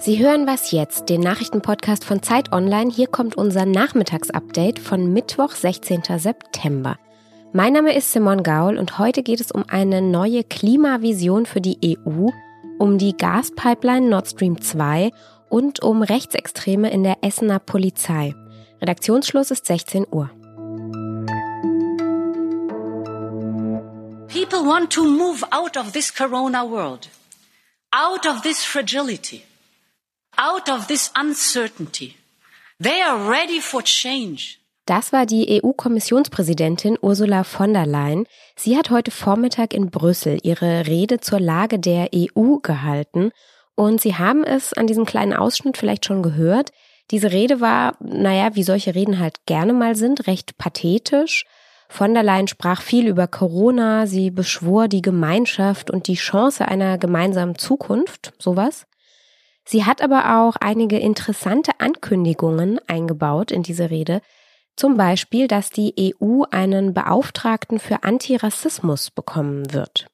Sie hören was jetzt, den Nachrichtenpodcast von Zeit Online. Hier kommt unser Nachmittagsupdate von Mittwoch, 16. September. Mein Name ist Simon Gaul und heute geht es um eine neue Klimavision für die EU, um die Gaspipeline Nord Stream 2 und um Rechtsextreme in der Essener Polizei. Redaktionsschluss ist 16 Uhr. Want to move out of this corona world, out of this fragility out of this uncertainty. They are ready for change. Das war die EU-Kommissionspräsidentin Ursula von der Leyen. Sie hat heute Vormittag in Brüssel ihre Rede zur Lage der EU gehalten. Und Sie haben es an diesem kleinen Ausschnitt vielleicht schon gehört. Diese Rede war, naja, wie solche Reden halt gerne mal sind, recht pathetisch. Von der Leyen sprach viel über Corona, sie beschwor die Gemeinschaft und die Chance einer gemeinsamen Zukunft, sowas. Sie hat aber auch einige interessante Ankündigungen eingebaut in diese Rede. Zum Beispiel, dass die EU einen Beauftragten für Antirassismus bekommen wird.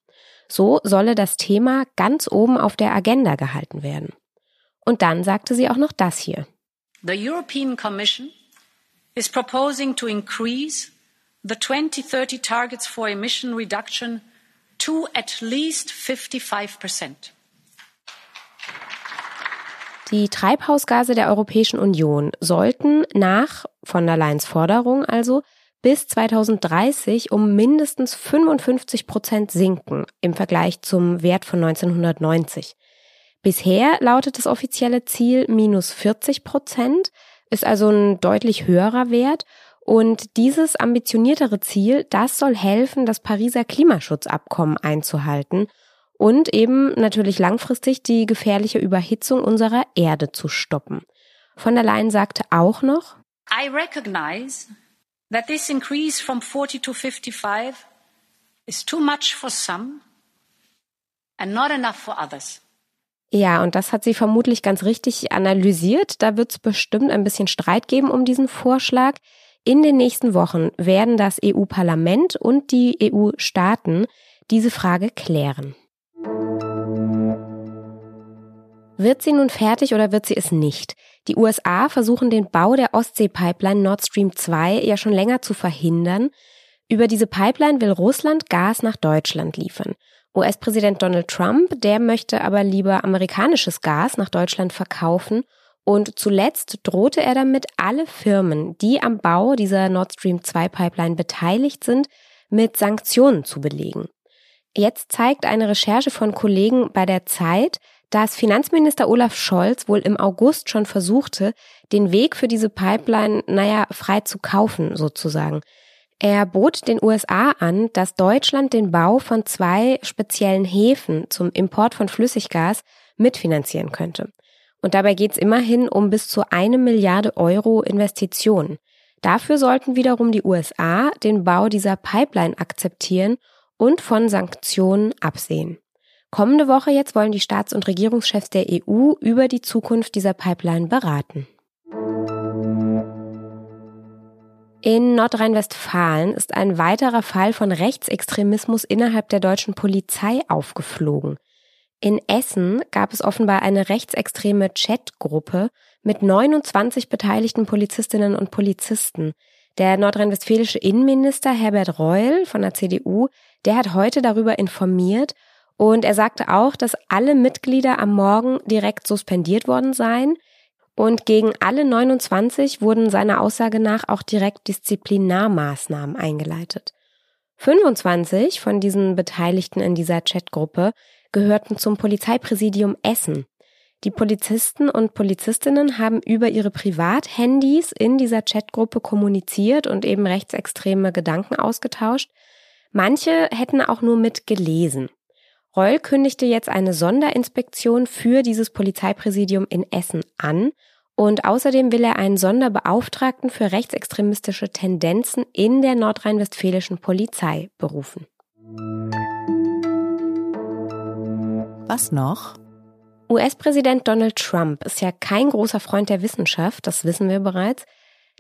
So solle das Thema ganz oben auf der Agenda gehalten werden. Und dann sagte sie auch noch das hier. The European Commission is proposing to increase the 2030 targets for emission reduction to at least 55 percent. Die Treibhausgase der Europäischen Union sollten nach von der Leyen's Forderung also bis 2030 um mindestens 55 Prozent sinken im Vergleich zum Wert von 1990. Bisher lautet das offizielle Ziel minus 40 Prozent, ist also ein deutlich höherer Wert. Und dieses ambitioniertere Ziel, das soll helfen, das Pariser Klimaschutzabkommen einzuhalten und eben natürlich langfristig die gefährliche Überhitzung unserer Erde zu stoppen. Von der Leyen sagte auch noch, I recognize that this increase from 40 to 55 is too much for some and not enough for others. Ja, und das hat sie vermutlich ganz richtig analysiert. Da wird es bestimmt ein bisschen Streit geben um diesen Vorschlag. In den nächsten Wochen werden das EU-Parlament und die EU-Staaten diese Frage klären. Wird sie nun fertig oder wird sie es nicht? Die USA versuchen den Bau der Ostsee-Pipeline Nord Stream 2 ja schon länger zu verhindern. Über diese Pipeline will Russland Gas nach Deutschland liefern. US-Präsident Donald Trump, der möchte aber lieber amerikanisches Gas nach Deutschland verkaufen. Und zuletzt drohte er damit, alle Firmen, die am Bau dieser Nord Stream 2 Pipeline beteiligt sind, mit Sanktionen zu belegen. Jetzt zeigt eine Recherche von Kollegen bei der Zeit, dass Finanzminister Olaf Scholz wohl im August schon versuchte, den Weg für diese Pipeline, naja, frei zu kaufen sozusagen. Er bot den USA an, dass Deutschland den Bau von zwei speziellen Häfen zum Import von Flüssiggas mitfinanzieren könnte. Und dabei geht es immerhin um bis zu eine Milliarde Euro Investitionen. Dafür sollten wiederum die USA den Bau dieser Pipeline akzeptieren und von Sanktionen absehen. Kommende Woche jetzt wollen die Staats- und Regierungschefs der EU über die Zukunft dieser Pipeline beraten. In Nordrhein-Westfalen ist ein weiterer Fall von Rechtsextremismus innerhalb der deutschen Polizei aufgeflogen. In Essen gab es offenbar eine rechtsextreme Chatgruppe mit 29 beteiligten Polizistinnen und Polizisten. Der nordrhein-westfälische Innenminister Herbert Reul von der CDU, der hat heute darüber informiert und er sagte auch, dass alle Mitglieder am Morgen direkt suspendiert worden seien. Und gegen alle 29 wurden seiner Aussage nach auch direkt Disziplinarmaßnahmen eingeleitet. 25 von diesen Beteiligten in dieser Chatgruppe gehörten zum Polizeipräsidium Essen. Die Polizisten und Polizistinnen haben über ihre Privathandys in dieser Chatgruppe kommuniziert und eben rechtsextreme Gedanken ausgetauscht. Manche hätten auch nur mit gelesen. Reul kündigte jetzt eine Sonderinspektion für dieses Polizeipräsidium in Essen an und außerdem will er einen Sonderbeauftragten für rechtsextremistische Tendenzen in der nordrhein-westfälischen Polizei berufen. Was noch? US-Präsident Donald Trump ist ja kein großer Freund der Wissenschaft, das wissen wir bereits.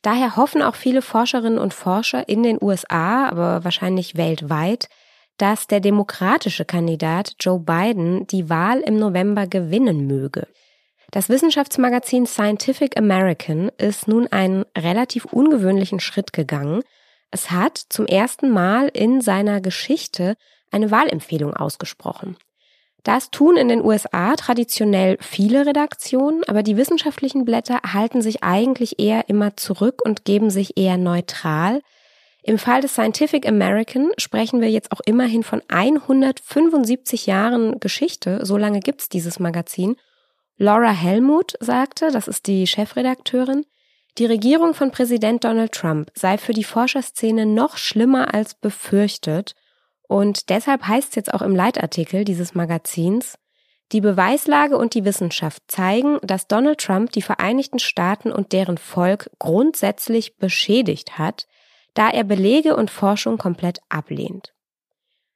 Daher hoffen auch viele Forscherinnen und Forscher in den USA, aber wahrscheinlich weltweit, dass der demokratische Kandidat Joe Biden die Wahl im November gewinnen möge. Das Wissenschaftsmagazin Scientific American ist nun einen relativ ungewöhnlichen Schritt gegangen. Es hat zum ersten Mal in seiner Geschichte eine Wahlempfehlung ausgesprochen. Das tun in den USA traditionell viele Redaktionen, aber die wissenschaftlichen Blätter halten sich eigentlich eher immer zurück und geben sich eher neutral. Im Fall des Scientific American sprechen wir jetzt auch immerhin von 175 Jahren Geschichte, so lange gibt's dieses Magazin. Laura Helmut sagte, das ist die Chefredakteurin, die Regierung von Präsident Donald Trump sei für die Forscherszene noch schlimmer als befürchtet und deshalb heißt es jetzt auch im Leitartikel dieses Magazins, die Beweislage und die Wissenschaft zeigen, dass Donald Trump die Vereinigten Staaten und deren Volk grundsätzlich beschädigt hat, da er Belege und Forschung komplett ablehnt.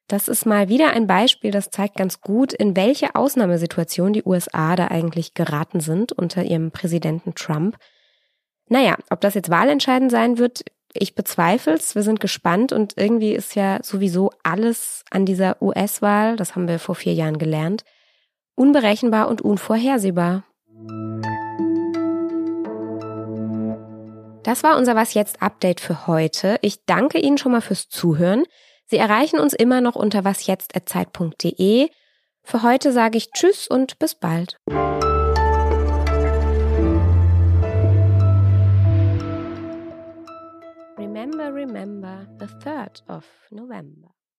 Das ist mal wieder ein Beispiel, das zeigt ganz gut, in welche Ausnahmesituation die USA da eigentlich geraten sind unter ihrem Präsidenten Trump. Naja, ob das jetzt wahlentscheidend sein wird, ich bezweifle es. Wir sind gespannt und irgendwie ist ja sowieso alles an dieser US-Wahl, das haben wir vor vier Jahren gelernt, unberechenbar und unvorhersehbar. Das war unser Was jetzt Update für heute. Ich danke Ihnen schon mal fürs Zuhören. Sie erreichen uns immer noch unter wasjetzt@zeit.de. Für heute sage ich Tschüss und bis bald. Remember, remember the 3rd of November.